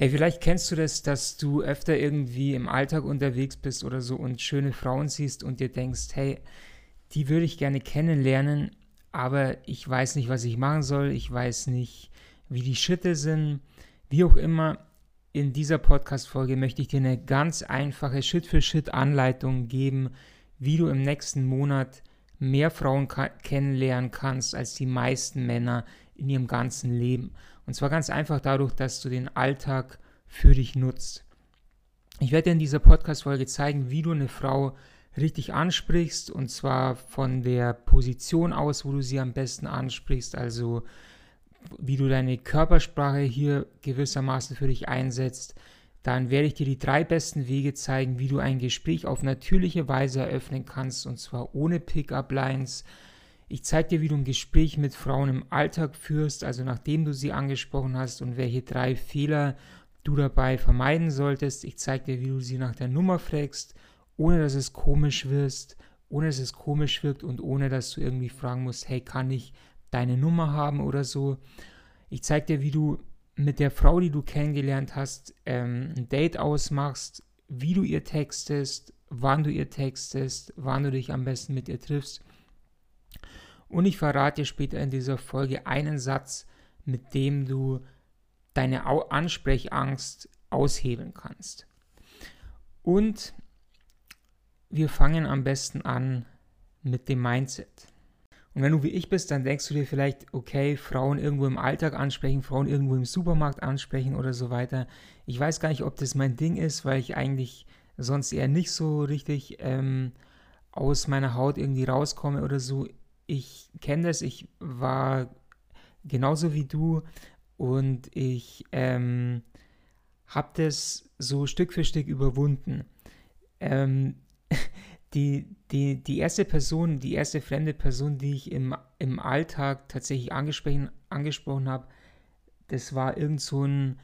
Hey, vielleicht kennst du das, dass du öfter irgendwie im Alltag unterwegs bist oder so und schöne Frauen siehst und dir denkst, hey, die würde ich gerne kennenlernen, aber ich weiß nicht, was ich machen soll, ich weiß nicht, wie die Schritte sind, wie auch immer. In dieser Podcast-Folge möchte ich dir eine ganz einfache Schritt-für-Schritt-Anleitung geben, wie du im nächsten Monat mehr Frauen kennenlernen kannst als die meisten Männer in ihrem ganzen Leben. Und zwar ganz einfach dadurch, dass du den Alltag für dich nutzt. Ich werde dir in dieser Podcast-Folge zeigen, wie du eine Frau richtig ansprichst und zwar von der Position aus, wo du sie am besten ansprichst, also wie du deine Körpersprache hier gewissermaßen für dich einsetzt. Dann werde ich dir die drei besten Wege zeigen, wie du ein Gespräch auf natürliche Weise eröffnen kannst und zwar ohne Pickup-Lines, ich zeige dir, wie du ein Gespräch mit Frauen im Alltag führst, also nachdem du sie angesprochen hast und welche drei Fehler du dabei vermeiden solltest. Ich zeige dir, wie du sie nach der Nummer fragst, ohne dass es komisch wirst, ohne dass es komisch wirkt und ohne dass du irgendwie fragen musst, hey, kann ich deine Nummer haben oder so. Ich zeige dir, wie du mit der Frau, die du kennengelernt hast, ähm, ein Date ausmachst, wie du ihr textest, wann du ihr textest, wann du dich am besten mit ihr triffst und ich verrate dir später in dieser Folge einen Satz, mit dem du deine Ansprechangst aushebeln kannst. Und wir fangen am besten an mit dem Mindset. Und wenn du wie ich bist, dann denkst du dir vielleicht, okay, Frauen irgendwo im Alltag ansprechen, Frauen irgendwo im Supermarkt ansprechen oder so weiter. Ich weiß gar nicht, ob das mein Ding ist, weil ich eigentlich sonst eher nicht so richtig ähm, aus meiner Haut irgendwie rauskomme oder so ich kenne das, ich war genauso wie du und ich ähm, habe das so Stück für Stück überwunden. Ähm, die, die, die erste Person, die erste fremde Person, die ich im, im Alltag tatsächlich angesprochen, angesprochen habe, das war irgend so ein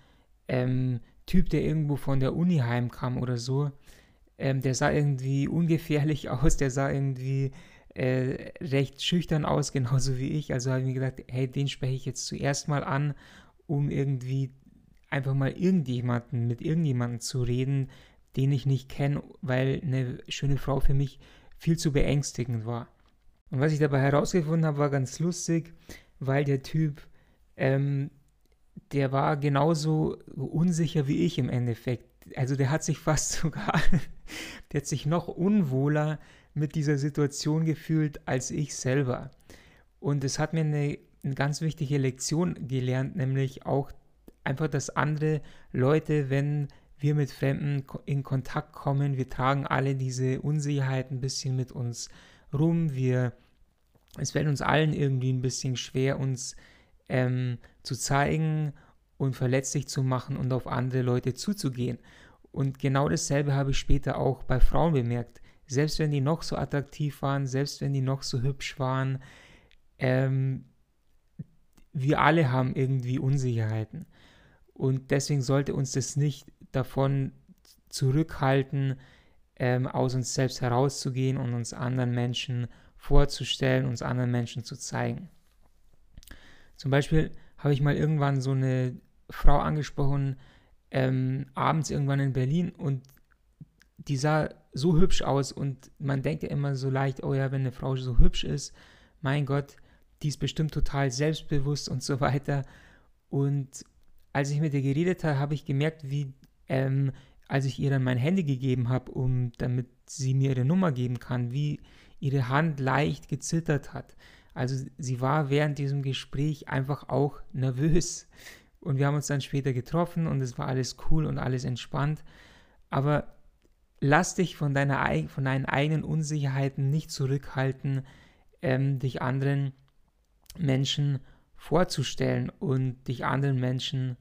ähm, Typ, der irgendwo von der Uni heimkam oder so. Ähm, der sah irgendwie ungefährlich aus, der sah irgendwie äh, recht schüchtern aus, genauso wie ich. Also habe ich mir gedacht, hey, den spreche ich jetzt zuerst mal an, um irgendwie einfach mal irgendjemanden, mit irgendjemandem zu reden, den ich nicht kenne, weil eine schöne Frau für mich viel zu beängstigend war. Und was ich dabei herausgefunden habe, war ganz lustig, weil der Typ, ähm, der war genauso unsicher wie ich im Endeffekt. Also der hat sich fast sogar, der hat sich noch unwohler mit dieser Situation gefühlt als ich selber. Und es hat mir eine, eine ganz wichtige Lektion gelernt, nämlich auch einfach, dass andere Leute, wenn wir mit Fremden in Kontakt kommen, wir tragen alle diese Unsicherheit ein bisschen mit uns rum. Wir, es fällt uns allen irgendwie ein bisschen schwer, uns ähm, zu zeigen und verletzlich zu machen und auf andere Leute zuzugehen. Und genau dasselbe habe ich später auch bei Frauen bemerkt selbst wenn die noch so attraktiv waren, selbst wenn die noch so hübsch waren, ähm, wir alle haben irgendwie Unsicherheiten. Und deswegen sollte uns das nicht davon zurückhalten, ähm, aus uns selbst herauszugehen und uns anderen Menschen vorzustellen, uns anderen Menschen zu zeigen. Zum Beispiel habe ich mal irgendwann so eine Frau angesprochen, ähm, abends irgendwann in Berlin und die sah so hübsch aus und man denkt ja immer so leicht, oh ja, wenn eine Frau so hübsch ist, mein Gott, die ist bestimmt total selbstbewusst und so weiter. Und als ich mit ihr geredet habe, habe ich gemerkt, wie, ähm, als ich ihr dann mein Handy gegeben habe, um, damit sie mir ihre Nummer geben kann, wie ihre Hand leicht gezittert hat. Also sie war während diesem Gespräch einfach auch nervös. Und wir haben uns dann später getroffen und es war alles cool und alles entspannt. Aber lass dich von, deiner, von deinen eigenen Unsicherheiten nicht zurückhalten, ähm, dich anderen Menschen vorzustellen und dich anderen Menschen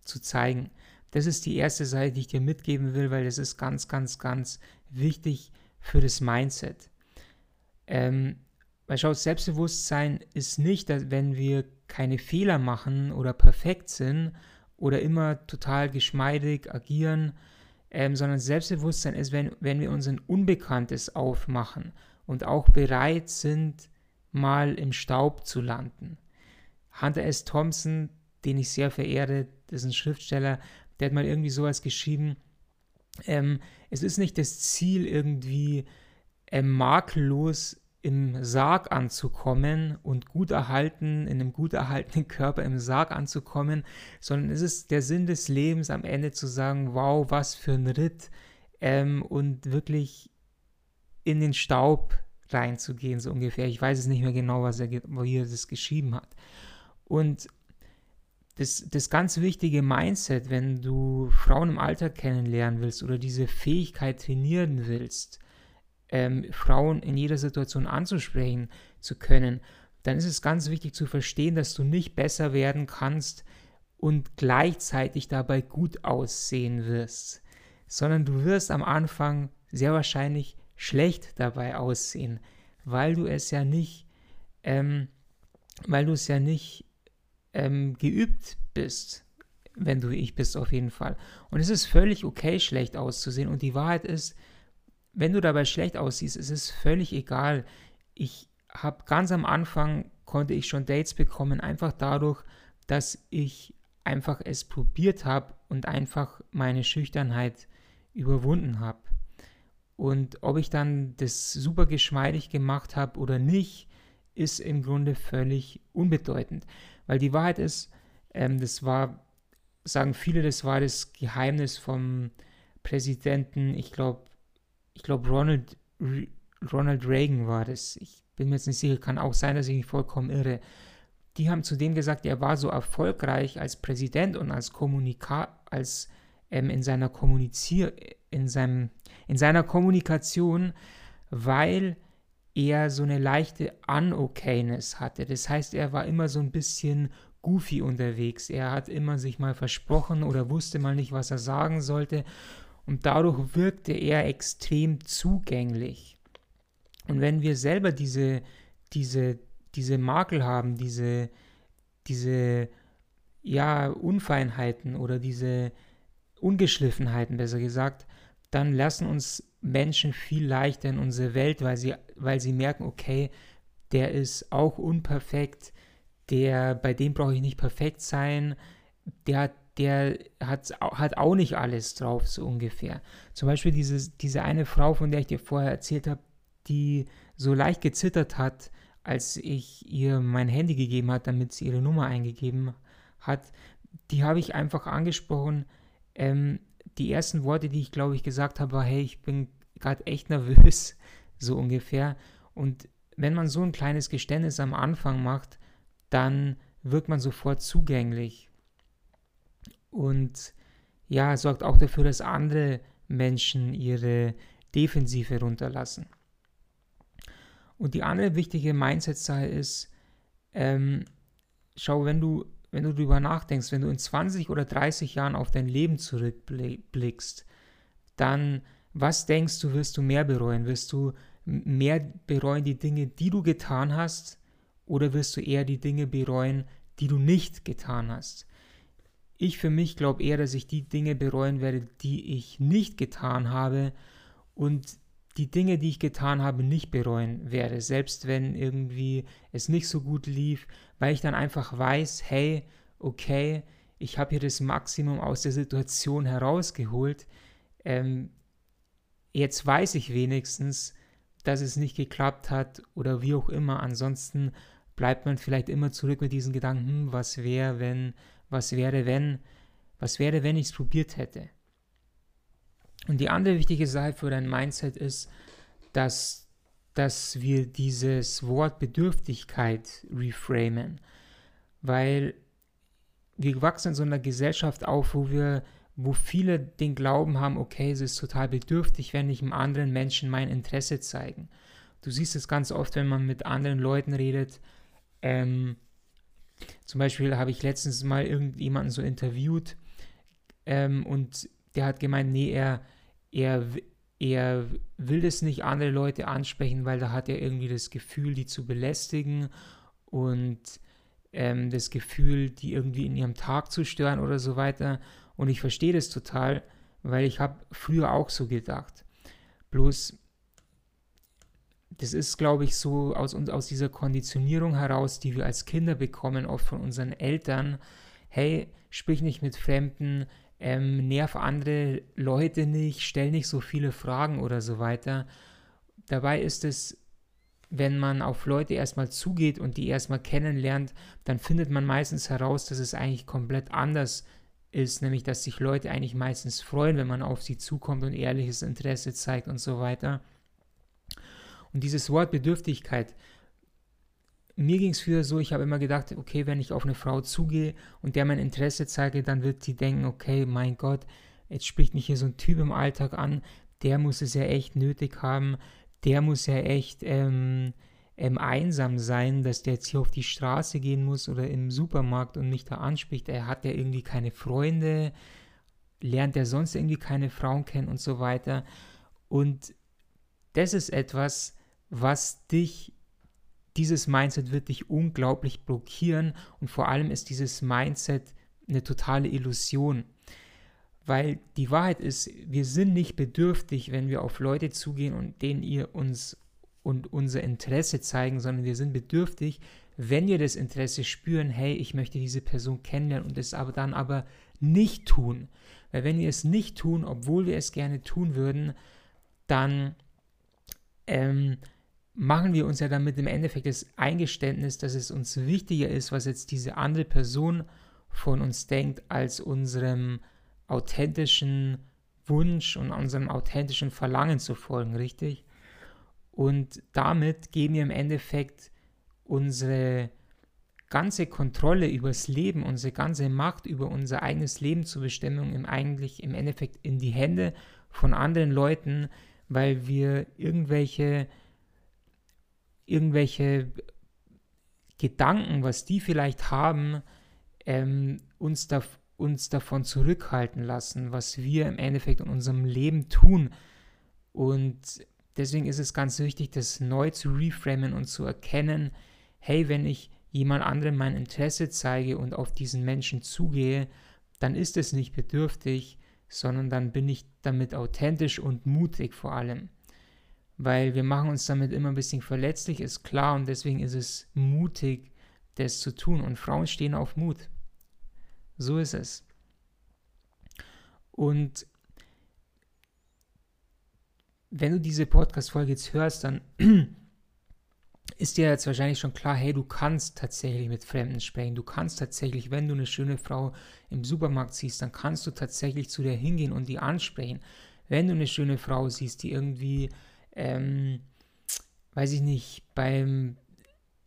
zu zeigen. Das ist die erste Seite, die ich dir mitgeben will, weil das ist ganz, ganz, ganz wichtig für das Mindset. Ähm, weil schau, Selbstbewusstsein ist nicht, dass wenn wir keine Fehler machen oder perfekt sind oder immer total geschmeidig agieren, ähm, sondern Selbstbewusstsein ist, wenn, wenn wir uns ein Unbekanntes aufmachen und auch bereit sind, mal im Staub zu landen. Hunter S. Thompson, den ich sehr verehre, das ist ein Schriftsteller, der hat mal irgendwie sowas geschrieben, ähm, es ist nicht das Ziel, irgendwie äh, makellos im Sarg anzukommen und gut erhalten, in einem gut erhaltenen Körper im Sarg anzukommen, sondern es ist der Sinn des Lebens am Ende zu sagen, wow, was für ein Ritt ähm, und wirklich in den Staub reinzugehen, so ungefähr. Ich weiß es nicht mehr genau, was er, wie er das geschrieben hat. Und das, das ganz wichtige Mindset, wenn du Frauen im Alter kennenlernen willst oder diese Fähigkeit trainieren willst, ähm, Frauen in jeder Situation anzusprechen zu können, dann ist es ganz wichtig zu verstehen, dass du nicht besser werden kannst und gleichzeitig dabei gut aussehen wirst, sondern du wirst am Anfang sehr wahrscheinlich schlecht dabei aussehen, weil du es ja nicht, ähm, weil du es ja nicht ähm, geübt bist, wenn du ich bist auf jeden Fall. Und es ist völlig okay, schlecht auszusehen. Und die Wahrheit ist, wenn du dabei schlecht aussiehst, ist es völlig egal. Ich habe ganz am Anfang konnte ich schon Dates bekommen, einfach dadurch, dass ich einfach es probiert habe und einfach meine Schüchternheit überwunden habe. Und ob ich dann das super geschmeidig gemacht habe oder nicht, ist im Grunde völlig unbedeutend. Weil die Wahrheit ist, ähm, das war, sagen viele, das war das Geheimnis vom Präsidenten, ich glaube, ich glaube, Ronald, Ronald Reagan war das. Ich bin mir jetzt nicht sicher, kann auch sein, dass ich mich vollkommen irre. Die haben zu dem gesagt, er war so erfolgreich als Präsident und als Kommunika als ähm, in seiner Kommunizier in seinem in seiner Kommunikation, weil er so eine leichte Unokayness hatte. Das heißt, er war immer so ein bisschen goofy unterwegs. Er hat immer sich mal versprochen oder wusste mal nicht, was er sagen sollte und dadurch wirkte er extrem zugänglich. Und wenn wir selber diese, diese, diese Makel haben, diese, diese ja, Unfeinheiten oder diese Ungeschliffenheiten, besser gesagt, dann lassen uns Menschen viel leichter in unsere Welt, weil sie, weil sie merken, okay, der ist auch unperfekt, der, bei dem brauche ich nicht perfekt sein, der hat der hat, hat auch nicht alles drauf, so ungefähr. Zum Beispiel dieses, diese eine Frau, von der ich dir vorher erzählt habe, die so leicht gezittert hat, als ich ihr mein Handy gegeben hat, damit sie ihre Nummer eingegeben hat, die habe ich einfach angesprochen. Ähm, die ersten Worte, die ich glaube ich gesagt habe, war, hey, ich bin gerade echt nervös, so ungefähr. Und wenn man so ein kleines Geständnis am Anfang macht, dann wird man sofort zugänglich und ja, sorgt auch dafür, dass andere Menschen ihre Defensive runterlassen. Und die andere wichtige Mindset-Sache ist, ähm, schau, wenn du, wenn du darüber nachdenkst, wenn du in 20 oder 30 Jahren auf dein Leben zurückblickst, dann was denkst du, wirst du mehr bereuen? Wirst du mehr bereuen die Dinge, die du getan hast, oder wirst du eher die Dinge bereuen, die du nicht getan hast? Ich für mich glaube eher, dass ich die Dinge bereuen werde, die ich nicht getan habe und die Dinge, die ich getan habe, nicht bereuen werde, selbst wenn irgendwie es nicht so gut lief, weil ich dann einfach weiß, hey, okay, ich habe hier das Maximum aus der Situation herausgeholt. Ähm, jetzt weiß ich wenigstens, dass es nicht geklappt hat oder wie auch immer. Ansonsten bleibt man vielleicht immer zurück mit diesen Gedanken, was wäre, wenn, was wäre, wenn, was wäre, wenn ich es probiert hätte. Und die andere wichtige Sache für dein Mindset ist, dass, dass wir dieses Wort Bedürftigkeit reframen, weil wir wachsen in so einer Gesellschaft auf, wo wir, wo viele den Glauben haben, okay, es ist total bedürftig, wenn ich einem anderen Menschen mein Interesse zeigen. Du siehst es ganz oft, wenn man mit anderen Leuten redet, ähm, zum Beispiel habe ich letztens mal irgendjemanden so interviewt ähm, und der hat gemeint, nee, er, er, er will das nicht andere Leute ansprechen, weil da hat er irgendwie das Gefühl, die zu belästigen und ähm, das Gefühl, die irgendwie in ihrem Tag zu stören oder so weiter. Und ich verstehe das total, weil ich habe früher auch so gedacht. Bloß das ist, glaube ich, so aus, aus dieser Konditionierung heraus, die wir als Kinder bekommen, oft von unseren Eltern. Hey, sprich nicht mit Fremden, ähm, nerv andere Leute nicht, stell nicht so viele Fragen oder so weiter. Dabei ist es, wenn man auf Leute erstmal zugeht und die erstmal kennenlernt, dann findet man meistens heraus, dass es eigentlich komplett anders ist, nämlich dass sich Leute eigentlich meistens freuen, wenn man auf sie zukommt und ehrliches Interesse zeigt und so weiter. Und dieses Wort Bedürftigkeit, mir ging es früher so, ich habe immer gedacht, okay, wenn ich auf eine Frau zugehe und der mein Interesse zeige, dann wird sie denken, okay, mein Gott, jetzt spricht mich hier so ein Typ im Alltag an, der muss es ja echt nötig haben, der muss ja echt ähm, ähm, einsam sein, dass der jetzt hier auf die Straße gehen muss oder im Supermarkt und mich da anspricht. Er hat ja irgendwie keine Freunde, lernt er sonst irgendwie keine Frauen kennen und so weiter. Und das ist etwas, was dich dieses Mindset wird dich unglaublich blockieren und vor allem ist dieses Mindset eine totale Illusion. Weil die Wahrheit ist, wir sind nicht bedürftig, wenn wir auf Leute zugehen und denen ihr uns und unser Interesse zeigen, sondern wir sind bedürftig, wenn wir das Interesse spüren, hey, ich möchte diese Person kennenlernen und es aber dann aber nicht tun. Weil wenn wir es nicht tun, obwohl wir es gerne tun würden, dann ähm, machen wir uns ja damit im Endeffekt das Eingeständnis, dass es uns wichtiger ist, was jetzt diese andere Person von uns denkt, als unserem authentischen Wunsch und unserem authentischen Verlangen zu folgen, richtig? Und damit geben wir im Endeffekt unsere ganze Kontrolle übers Leben, unsere ganze Macht über unser eigenes Leben zur Bestimmung im eigentlich im Endeffekt in die Hände von anderen Leuten, weil wir irgendwelche irgendwelche Gedanken, was die vielleicht haben, ähm, uns, da, uns davon zurückhalten lassen, was wir im Endeffekt in unserem Leben tun. Und deswegen ist es ganz wichtig, das neu zu reframen und zu erkennen, hey, wenn ich jemand anderem mein Interesse zeige und auf diesen Menschen zugehe, dann ist es nicht bedürftig, sondern dann bin ich damit authentisch und mutig vor allem weil wir machen uns damit immer ein bisschen verletzlich, ist klar, und deswegen ist es mutig, das zu tun. Und Frauen stehen auf Mut. So ist es. Und wenn du diese Podcast-Folge jetzt hörst, dann ist dir jetzt wahrscheinlich schon klar, hey, du kannst tatsächlich mit Fremden sprechen. Du kannst tatsächlich, wenn du eine schöne Frau im Supermarkt siehst, dann kannst du tatsächlich zu der hingehen und die ansprechen. Wenn du eine schöne Frau siehst, die irgendwie ähm, weiß ich nicht, beim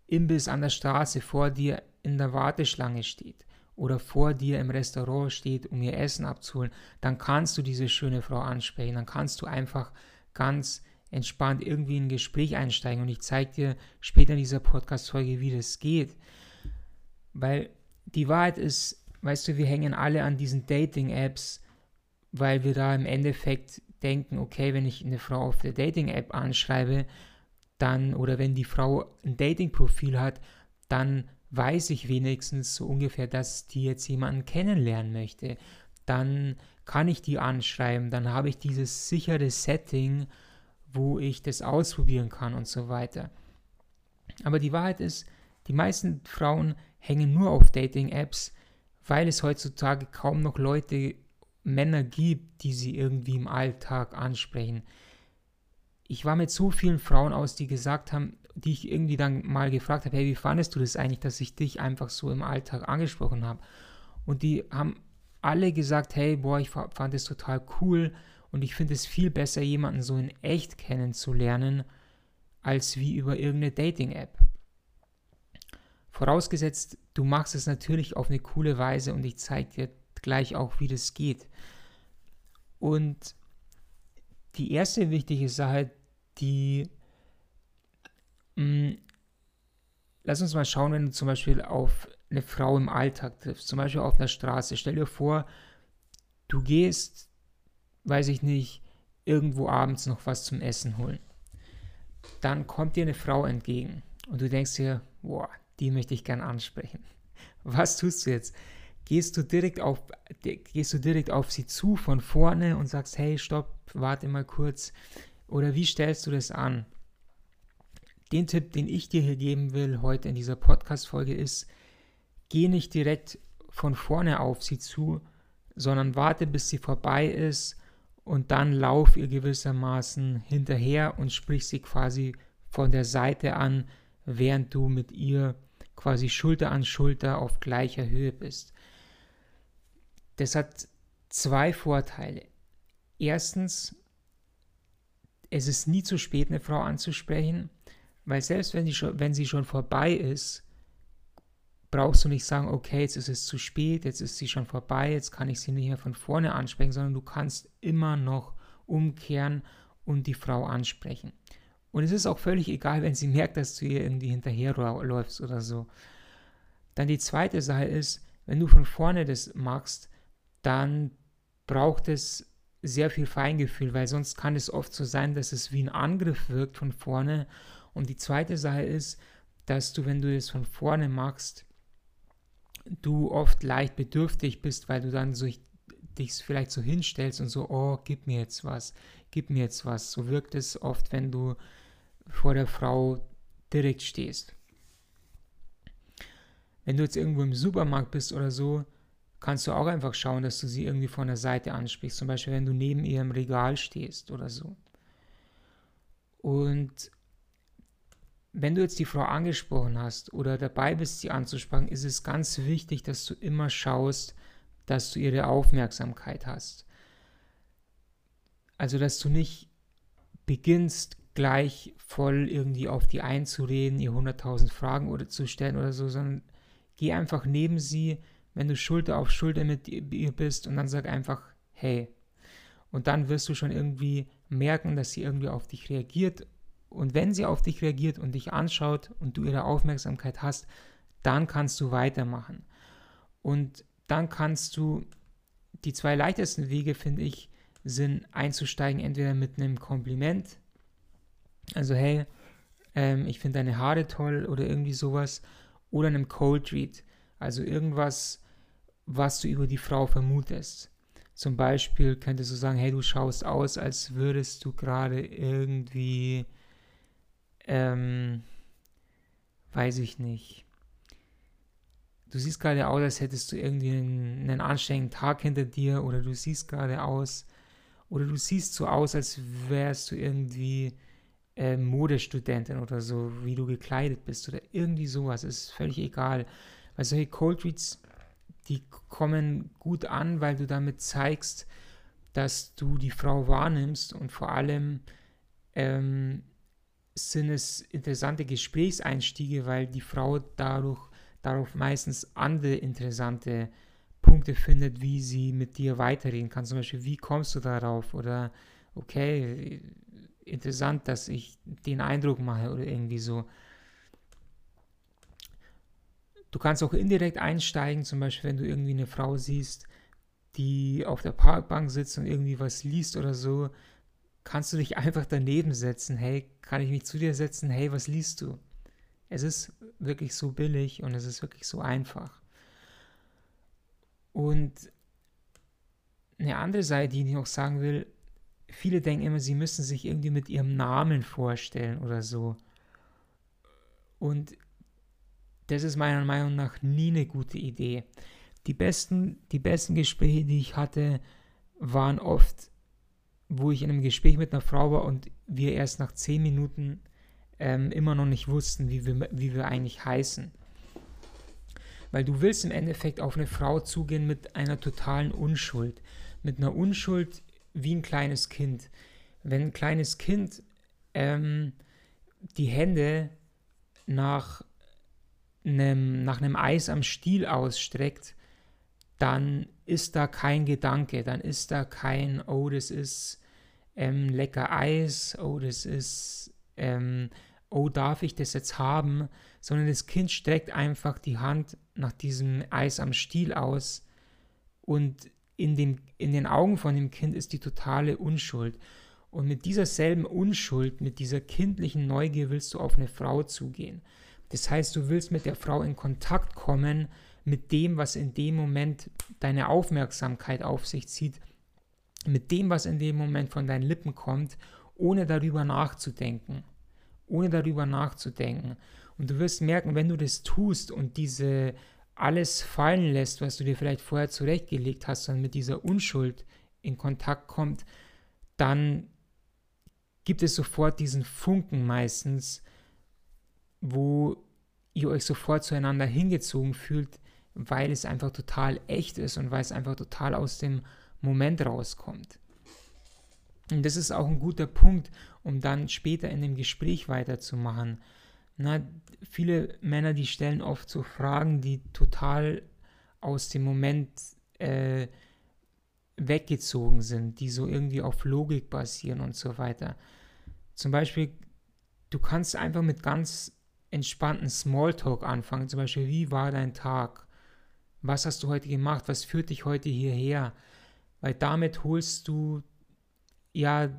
Imbiss an der Straße vor dir in der Warteschlange steht oder vor dir im Restaurant steht, um ihr Essen abzuholen, dann kannst du diese schöne Frau ansprechen, dann kannst du einfach ganz entspannt irgendwie in ein Gespräch einsteigen und ich zeige dir später in dieser Podcast-Folge, wie das geht. Weil die Wahrheit ist, weißt du, wir hängen alle an diesen Dating-Apps, weil wir da im Endeffekt denken, okay, wenn ich eine Frau auf der Dating-App anschreibe, dann, oder wenn die Frau ein Dating-Profil hat, dann weiß ich wenigstens so ungefähr, dass die jetzt jemanden kennenlernen möchte. Dann kann ich die anschreiben, dann habe ich dieses sichere Setting, wo ich das ausprobieren kann und so weiter. Aber die Wahrheit ist, die meisten Frauen hängen nur auf Dating-Apps, weil es heutzutage kaum noch Leute Männer gibt, die sie irgendwie im Alltag ansprechen. Ich war mit so vielen Frauen aus, die gesagt haben, die ich irgendwie dann mal gefragt habe, hey, wie fandest du das eigentlich, dass ich dich einfach so im Alltag angesprochen habe? Und die haben alle gesagt, hey, boah, ich fand es total cool und ich finde es viel besser, jemanden so in echt kennenzulernen, als wie über irgendeine Dating-App. Vorausgesetzt, du machst es natürlich auf eine coole Weise und ich zeige dir gleich auch, wie das geht. Und die erste wichtige Sache, die mh, mm, lass uns mal schauen, wenn du zum Beispiel auf eine Frau im Alltag triffst, zum Beispiel auf einer Straße. Stell dir vor, du gehst, weiß ich nicht, irgendwo abends noch was zum Essen holen. Dann kommt dir eine Frau entgegen und du denkst dir, boah, die möchte ich gern ansprechen. Was tust du jetzt? Gehst du direkt auf, gehst du direkt auf sie zu von vorne und sagst, hey, stopp, warte mal kurz. Oder wie stellst du das an? Den Tipp, den ich dir hier geben will heute in dieser Podcast-Folge ist, geh nicht direkt von vorne auf sie zu, sondern warte, bis sie vorbei ist und dann lauf ihr gewissermaßen hinterher und sprich sie quasi von der Seite an, während du mit ihr quasi Schulter an Schulter auf gleicher Höhe bist. Das hat zwei Vorteile. Erstens, es ist nie zu spät, eine Frau anzusprechen, weil selbst wenn, die schon, wenn sie schon vorbei ist, brauchst du nicht sagen, okay, jetzt ist es zu spät, jetzt ist sie schon vorbei, jetzt kann ich sie nicht mehr von vorne ansprechen, sondern du kannst immer noch umkehren und die Frau ansprechen. Und es ist auch völlig egal, wenn sie merkt, dass du ihr irgendwie hinterherläufst oder so. Dann die zweite Sache ist, wenn du von vorne das machst, dann braucht es sehr viel Feingefühl, weil sonst kann es oft so sein, dass es wie ein Angriff wirkt von vorne. Und die zweite Sache ist, dass du, wenn du es von vorne machst, du oft leicht bedürftig bist, weil du dann so dich vielleicht so hinstellst und so, oh, gib mir jetzt was, gib mir jetzt was. So wirkt es oft, wenn du vor der Frau direkt stehst. Wenn du jetzt irgendwo im Supermarkt bist oder so, kannst du auch einfach schauen, dass du sie irgendwie von der Seite ansprichst. Zum Beispiel, wenn du neben ihr im Regal stehst oder so. Und wenn du jetzt die Frau angesprochen hast oder dabei bist, sie anzusprechen, ist es ganz wichtig, dass du immer schaust, dass du ihre Aufmerksamkeit hast. Also, dass du nicht beginnst, gleich voll irgendwie auf die einzureden, ihr 100.000 Fragen oder zu stellen oder so, sondern geh einfach neben sie, wenn du Schulter auf Schulter mit ihr bist und dann sag einfach, hey. Und dann wirst du schon irgendwie merken, dass sie irgendwie auf dich reagiert. Und wenn sie auf dich reagiert und dich anschaut und du ihre Aufmerksamkeit hast, dann kannst du weitermachen. Und dann kannst du, die zwei leichtesten Wege, finde ich, sind einzusteigen, entweder mit einem Kompliment, also hey, ähm, ich finde deine Haare toll oder irgendwie sowas. Oder einem Cold Read. Also irgendwas, was du über die Frau vermutest. Zum Beispiel könntest du sagen, hey, du schaust aus, als würdest du gerade irgendwie, ähm, weiß ich nicht. Du siehst gerade aus, als hättest du irgendwie einen, einen anstrengenden Tag hinter dir oder du siehst gerade aus oder du siehst so aus, als wärst du irgendwie äh, Modestudentin oder so, wie du gekleidet bist oder irgendwie sowas, ist völlig egal. Weil solche Cold Reads, die kommen gut an, weil du damit zeigst, dass du die Frau wahrnimmst und vor allem ähm, sind es interessante Gesprächseinstiege, weil die Frau dadurch, darauf meistens andere interessante Punkte findet, wie sie mit dir weiterreden kann. Zum Beispiel, wie kommst du darauf? Oder okay, interessant, dass ich den Eindruck mache oder irgendwie so. Du kannst auch indirekt einsteigen, zum Beispiel, wenn du irgendwie eine Frau siehst, die auf der Parkbank sitzt und irgendwie was liest oder so, kannst du dich einfach daneben setzen. Hey, kann ich mich zu dir setzen? Hey, was liest du? Es ist wirklich so billig und es ist wirklich so einfach. Und eine andere Seite, die ich noch sagen will, viele denken immer, sie müssen sich irgendwie mit ihrem Namen vorstellen oder so. Und das ist meiner Meinung nach nie eine gute Idee. Die besten, die besten Gespräche, die ich hatte, waren oft, wo ich in einem Gespräch mit einer Frau war und wir erst nach zehn Minuten ähm, immer noch nicht wussten, wie wir, wie wir eigentlich heißen. Weil du willst im Endeffekt auf eine Frau zugehen mit einer totalen Unschuld. Mit einer Unschuld, wie ein kleines Kind. Wenn ein kleines Kind ähm, die Hände nach einem, nach einem Eis am Stiel ausstreckt, dann ist da kein Gedanke, dann ist da kein, oh, das ist ähm, lecker Eis, oh, das ist, ähm, oh, darf ich das jetzt haben, sondern das Kind streckt einfach die Hand nach diesem Eis am Stiel aus und in, dem, in den Augen von dem Kind ist die totale Unschuld. Und mit dieser selben Unschuld, mit dieser kindlichen Neugier willst du auf eine Frau zugehen. Das heißt, du willst mit der Frau in Kontakt kommen mit dem, was in dem Moment deine Aufmerksamkeit auf sich zieht, mit dem, was in dem Moment von deinen Lippen kommt, ohne darüber nachzudenken. Ohne darüber nachzudenken. Und du wirst merken, wenn du das tust und diese alles fallen lässt, was du dir vielleicht vorher zurechtgelegt hast und mit dieser Unschuld in Kontakt kommt, dann gibt es sofort diesen Funken meistens, wo ihr euch sofort zueinander hingezogen fühlt, weil es einfach total echt ist und weil es einfach total aus dem Moment rauskommt. Und das ist auch ein guter Punkt, um dann später in dem Gespräch weiterzumachen. Na, viele Männer, die stellen oft so Fragen, die total aus dem Moment äh, weggezogen sind, die so irgendwie auf Logik basieren und so weiter. Zum Beispiel, du kannst einfach mit ganz entspannten Smalltalk anfangen. Zum Beispiel, wie war dein Tag? Was hast du heute gemacht? Was führt dich heute hierher? Weil damit holst du ja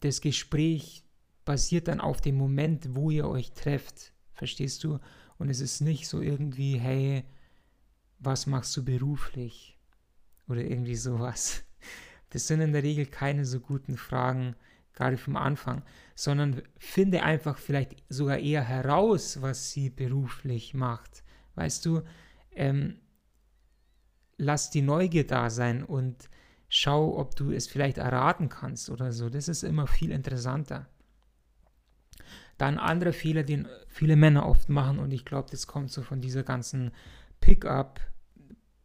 das Gespräch basiert dann auf dem Moment, wo ihr euch trefft. Verstehst du? Und es ist nicht so irgendwie, hey, was machst du beruflich? Oder irgendwie sowas. Das sind in der Regel keine so guten Fragen, gerade vom Anfang, sondern finde einfach vielleicht sogar eher heraus, was sie beruflich macht. Weißt du, ähm, lass die Neugier da sein und schau, ob du es vielleicht erraten kannst oder so. Das ist immer viel interessanter. Dann andere Fehler, den viele Männer oft machen, und ich glaube, das kommt so von dieser ganzen Pickup,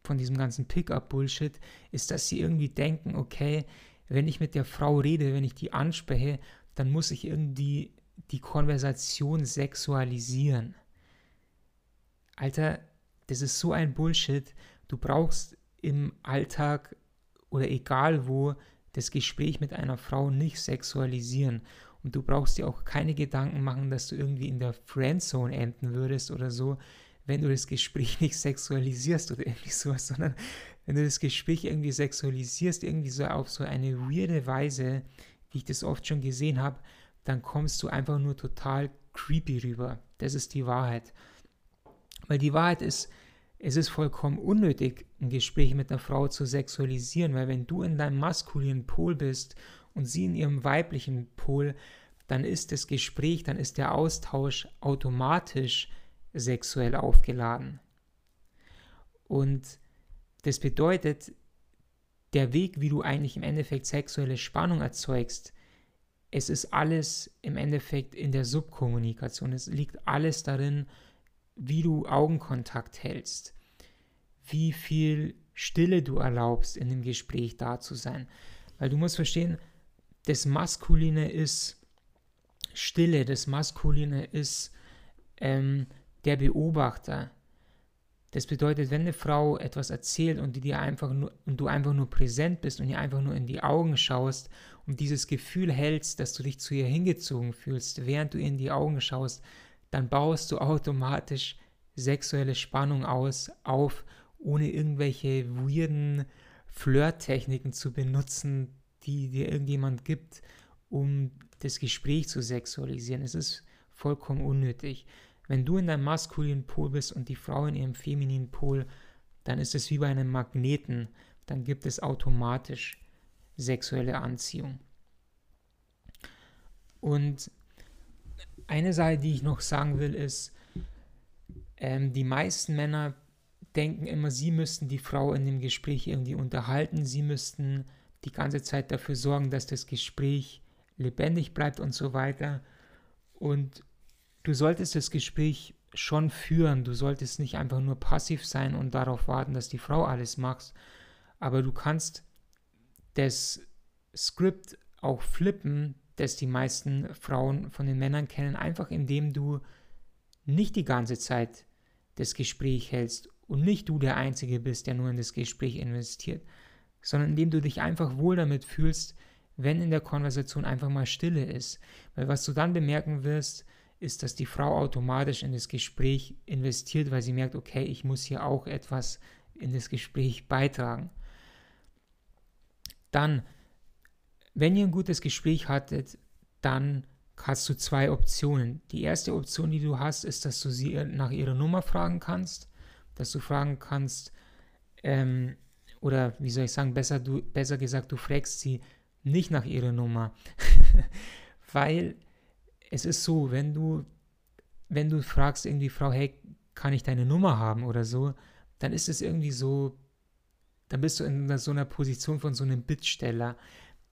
von diesem ganzen Pickup-Bullshit, ist, dass sie irgendwie denken, okay, wenn ich mit der Frau rede, wenn ich die anspreche, dann muss ich irgendwie die Konversation sexualisieren. Alter, das ist so ein Bullshit. Du brauchst im Alltag oder egal wo das Gespräch mit einer Frau nicht sexualisieren. Und du brauchst dir auch keine Gedanken machen, dass du irgendwie in der Friendzone enden würdest oder so, wenn du das Gespräch nicht sexualisierst oder irgendwie sowas, sondern wenn du das Gespräch irgendwie sexualisierst, irgendwie so auf so eine weirde Weise, wie ich das oft schon gesehen habe, dann kommst du einfach nur total creepy rüber. Das ist die Wahrheit. Weil die Wahrheit ist, es ist vollkommen unnötig, ein Gespräch mit einer Frau zu sexualisieren, weil wenn du in deinem maskulinen Pol bist und sie in ihrem weiblichen Pol, dann ist das Gespräch, dann ist der Austausch automatisch sexuell aufgeladen. Und das bedeutet, der Weg, wie du eigentlich im Endeffekt sexuelle Spannung erzeugst, es ist alles im Endeffekt in der Subkommunikation. Es liegt alles darin, wie du Augenkontakt hältst, wie viel Stille du erlaubst, in dem Gespräch da zu sein. Weil du musst verstehen, das Maskuline ist Stille, das Maskuline ist ähm, der Beobachter. Das bedeutet, wenn eine Frau etwas erzählt und, dir einfach nur, und du einfach nur präsent bist und ihr einfach nur in die Augen schaust und dieses Gefühl hältst, dass du dich zu ihr hingezogen fühlst, während du ihr in die Augen schaust, dann baust du automatisch sexuelle Spannung aus, auf, ohne irgendwelche weirden Flirttechniken zu benutzen, die dir irgendjemand gibt, um das Gespräch zu sexualisieren. Es ist vollkommen unnötig. Wenn du in deinem maskulinen Pol bist und die Frau in ihrem femininen Pol, dann ist es wie bei einem Magneten. Dann gibt es automatisch sexuelle Anziehung. Und eine Sache, die ich noch sagen will, ist, ähm, die meisten Männer denken immer, sie müssten die Frau in dem Gespräch irgendwie unterhalten, sie müssten die ganze Zeit dafür sorgen, dass das Gespräch lebendig bleibt und so weiter. Und du solltest das Gespräch schon führen. Du solltest nicht einfach nur passiv sein und darauf warten, dass die Frau alles macht. Aber du kannst das Skript auch flippen, das die meisten Frauen von den Männern kennen, einfach indem du nicht die ganze Zeit das Gespräch hältst und nicht du der Einzige bist, der nur in das Gespräch investiert, sondern indem du dich einfach wohl damit fühlst, wenn in der Konversation einfach mal Stille ist. Weil was du dann bemerken wirst, ist, dass die Frau automatisch in das Gespräch investiert, weil sie merkt, okay, ich muss hier auch etwas in das Gespräch beitragen. Dann, wenn ihr ein gutes Gespräch hattet, dann hast du zwei Optionen. Die erste Option, die du hast, ist, dass du sie nach ihrer Nummer fragen kannst, dass du fragen kannst, ähm, oder wie soll ich sagen, besser, du, besser gesagt, du fragst sie nicht nach ihrer Nummer, weil es ist so, wenn du, wenn du fragst irgendwie Frau, hey, kann ich deine Nummer haben oder so, dann ist es irgendwie so, dann bist du in so einer Position von so einem Bittsteller,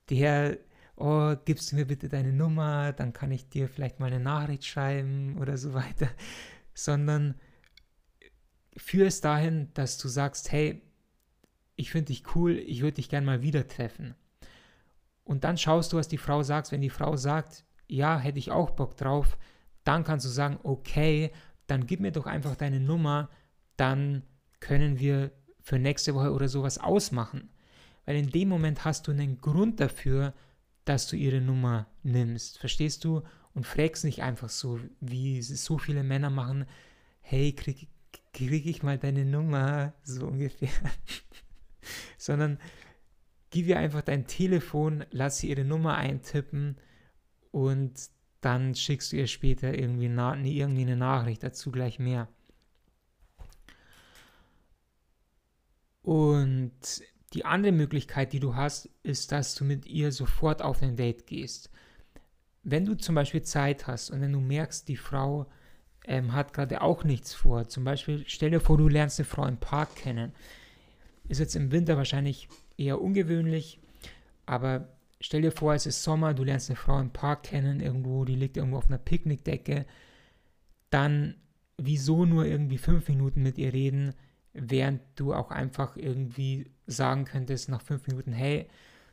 der, oh, gibst du mir bitte deine Nummer, dann kann ich dir vielleicht mal eine Nachricht schreiben oder so weiter, sondern führ es dahin, dass du sagst, hey, ich finde dich cool, ich würde dich gerne mal wieder treffen. Und dann schaust du, was die Frau sagt. Wenn die Frau sagt, ja, hätte ich auch Bock drauf, dann kannst du sagen, okay, dann gib mir doch einfach deine Nummer, dann können wir für nächste Woche oder sowas ausmachen. Weil in dem Moment hast du einen Grund dafür, dass du ihre Nummer nimmst. Verstehst du? Und fragst nicht einfach so, wie so viele Männer machen, hey, krieg, krieg ich mal deine Nummer, so ungefähr. Sondern gib ihr einfach dein Telefon, lass sie ihre Nummer eintippen und dann schickst du ihr später irgendwie, na, irgendwie eine Nachricht, dazu gleich mehr. Und die andere Möglichkeit, die du hast, ist, dass du mit ihr sofort auf ein Date gehst. Wenn du zum Beispiel Zeit hast und wenn du merkst, die Frau ähm, hat gerade auch nichts vor, zum Beispiel stell dir vor, du lernst eine Frau im Park kennen. Ist jetzt im Winter wahrscheinlich eher ungewöhnlich, aber stell dir vor, es ist Sommer, du lernst eine Frau im Park kennen, irgendwo, die liegt irgendwo auf einer Picknickdecke, dann wieso nur irgendwie fünf Minuten mit ihr reden, während du auch einfach irgendwie sagen könntest nach fünf Minuten, hey,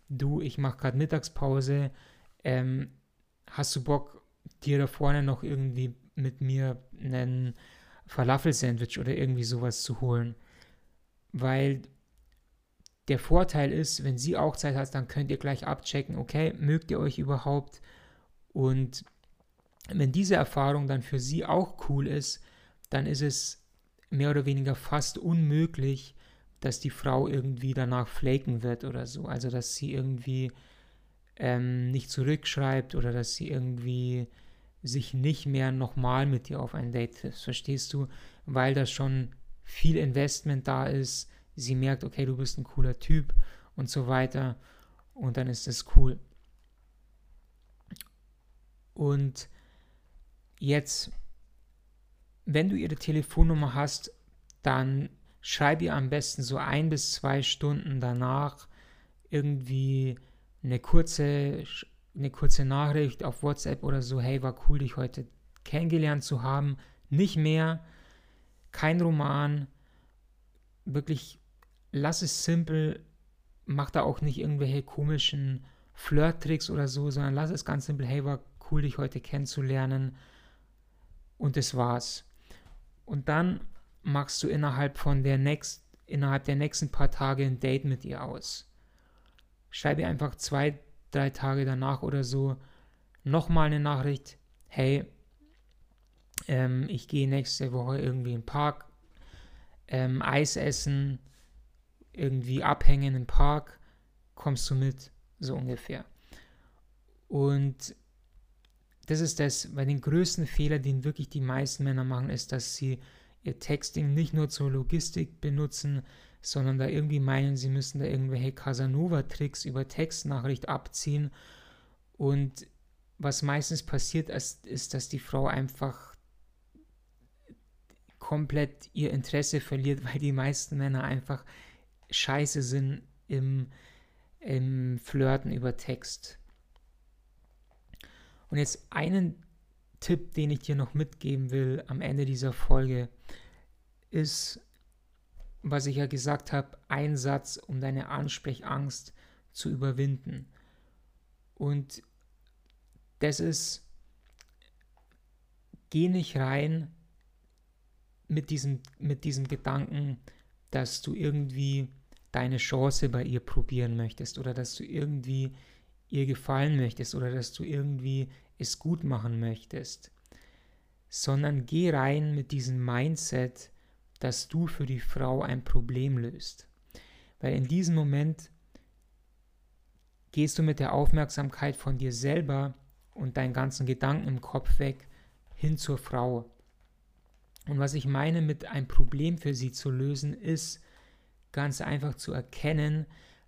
du, ich mache gerade Mittagspause, ähm, hast du Bock, dir da vorne noch irgendwie mit mir einen Falafel-Sandwich oder irgendwie sowas zu holen? Weil der Vorteil ist, wenn sie auch Zeit hat, dann könnt ihr gleich abchecken, okay, mögt ihr euch überhaupt? Und wenn diese Erfahrung dann für sie auch cool ist, dann ist es mehr oder weniger fast unmöglich, dass die Frau irgendwie danach flaken wird oder so. Also dass sie irgendwie ähm, nicht zurückschreibt oder dass sie irgendwie sich nicht mehr nochmal mit dir auf ein Date trifft. Verstehst du? Weil da schon viel Investment da ist, sie merkt, okay, du bist ein cooler Typ und so weiter. Und dann ist das cool. Und jetzt, wenn du ihre Telefonnummer hast, dann schreib ihr am besten so ein bis zwei Stunden danach irgendwie eine kurze, eine kurze Nachricht auf WhatsApp oder so, hey, war cool, dich heute kennengelernt zu haben. Nicht mehr, kein Roman, wirklich lass es simpel, mach da auch nicht irgendwelche komischen Flirt-Tricks oder so, sondern lass es ganz simpel, hey, war cool, dich heute kennenzulernen. Und das war's. Und dann machst du innerhalb von der nächsten, innerhalb der nächsten paar Tage ein Date mit ihr aus. Schreibe einfach zwei, drei Tage danach oder so nochmal eine Nachricht, hey, ähm, ich gehe nächste Woche irgendwie in den Park, ähm, Eis essen, irgendwie abhängen im Park, kommst du mit, so ungefähr. Und das ist das, weil den größten Fehler, den wirklich die meisten Männer machen, ist, dass sie ihr Texting nicht nur zur Logistik benutzen, sondern da irgendwie meinen, sie müssen da irgendwelche Casanova-Tricks über Textnachricht abziehen. Und was meistens passiert ist, ist, dass die Frau einfach komplett ihr Interesse verliert, weil die meisten Männer einfach scheiße sind im, im Flirten über Text. Und jetzt einen Tipp, den ich dir noch mitgeben will am Ende dieser Folge, ist, was ich ja gesagt habe, ein Satz, um deine Ansprechangst zu überwinden. Und das ist, geh nicht rein mit diesem, mit diesem Gedanken, dass du irgendwie deine Chance bei ihr probieren möchtest oder dass du irgendwie ihr gefallen möchtest oder dass du irgendwie es gut machen möchtest, sondern geh rein mit diesem Mindset, dass du für die Frau ein Problem löst. Weil in diesem Moment gehst du mit der Aufmerksamkeit von dir selber und deinen ganzen Gedanken im Kopf weg hin zur Frau. Und was ich meine mit ein Problem für sie zu lösen, ist ganz einfach zu erkennen,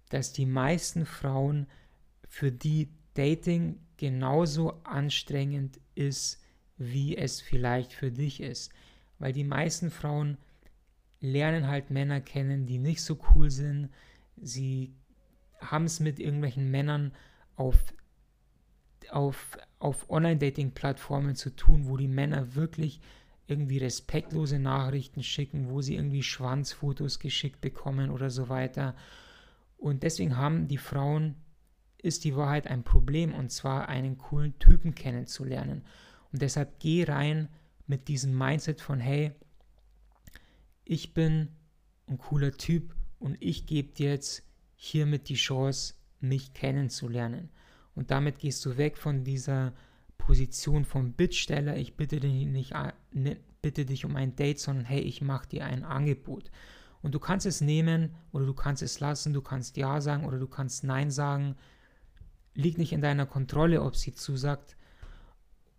dass die meisten Frauen für die Dating genauso anstrengend ist, wie es vielleicht für dich ist. weil die meisten Frauen lernen halt Männer kennen, die nicht so cool sind. Sie haben es mit irgendwelchen Männern auf, auf, auf Online-Dating-Plattformen zu tun, wo die Männer wirklich irgendwie respektlose Nachrichten schicken, wo sie irgendwie Schwanzfotos geschickt bekommen oder so weiter. Und deswegen haben die Frauen, ist die Wahrheit ein Problem, und zwar einen coolen Typen kennenzulernen. Und deshalb geh rein mit diesem Mindset von, hey, ich bin ein cooler Typ und ich gebe dir jetzt hiermit die Chance, mich kennenzulernen. Und damit gehst du weg von dieser Position vom Bittsteller, ich bitte dich nicht, ne, bitte dich um ein Date, sondern hey, ich mache dir ein Angebot. Und du kannst es nehmen oder du kannst es lassen, du kannst Ja sagen oder du kannst Nein sagen. Liegt nicht in deiner Kontrolle, ob sie zusagt.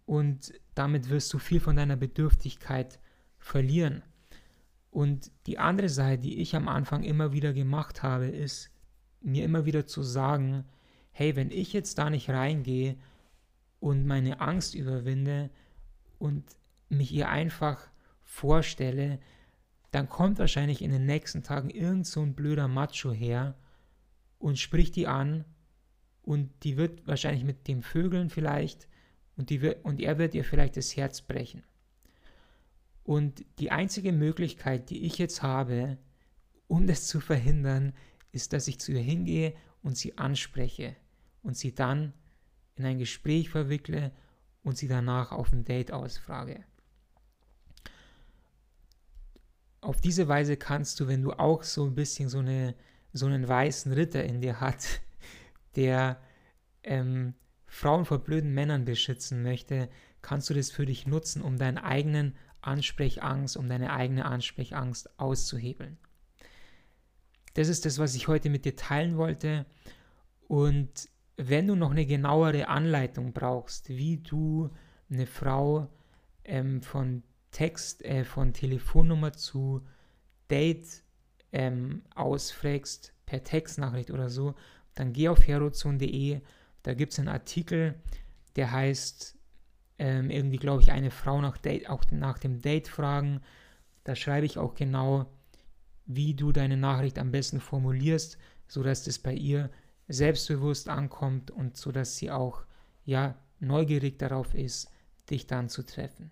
Und damit wirst du viel von deiner Bedürftigkeit verlieren. Und die andere Sache, die ich am Anfang immer wieder gemacht habe, ist mir immer wieder zu sagen, hey, wenn ich jetzt da nicht reingehe und meine Angst überwinde und mich ihr einfach vorstelle, dann kommt wahrscheinlich in den nächsten Tagen irgend so ein blöder Macho her und spricht die an und die wird wahrscheinlich mit dem Vögeln vielleicht und, die wird, und er wird ihr vielleicht das Herz brechen. Und die einzige Möglichkeit, die ich jetzt habe, um das zu verhindern, ist, dass ich zu ihr hingehe und sie anspreche und sie dann in ein Gespräch verwickle und sie danach auf ein Date ausfrage. Auf diese Weise kannst du, wenn du auch so ein bisschen so, eine, so einen weißen Ritter in dir hast, der ähm, Frauen vor blöden Männern beschützen möchte, kannst du das für dich nutzen, um deinen eigenen Ansprechangst, um deine eigene Ansprechangst auszuhebeln. Das ist das, was ich heute mit dir teilen wollte. Und wenn du noch eine genauere Anleitung brauchst, wie du eine Frau ähm, von Text, äh, von Telefonnummer zu Date ähm, ausfragst, per Textnachricht oder so, dann geh auf herozone.de. Da gibt es einen Artikel, der heißt ähm, irgendwie, glaube ich, eine Frau nach, Date, auch nach dem Date fragen. Da schreibe ich auch genau, wie du deine Nachricht am besten formulierst, sodass das bei ihr selbstbewusst ankommt und sodass sie auch ja neugierig darauf ist, dich dann zu treffen.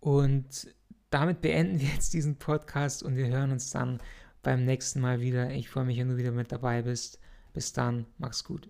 Und damit beenden wir jetzt diesen Podcast und wir hören uns dann beim nächsten Mal wieder. Ich freue mich, wenn du wieder mit dabei bist. Bis dann, mach's gut.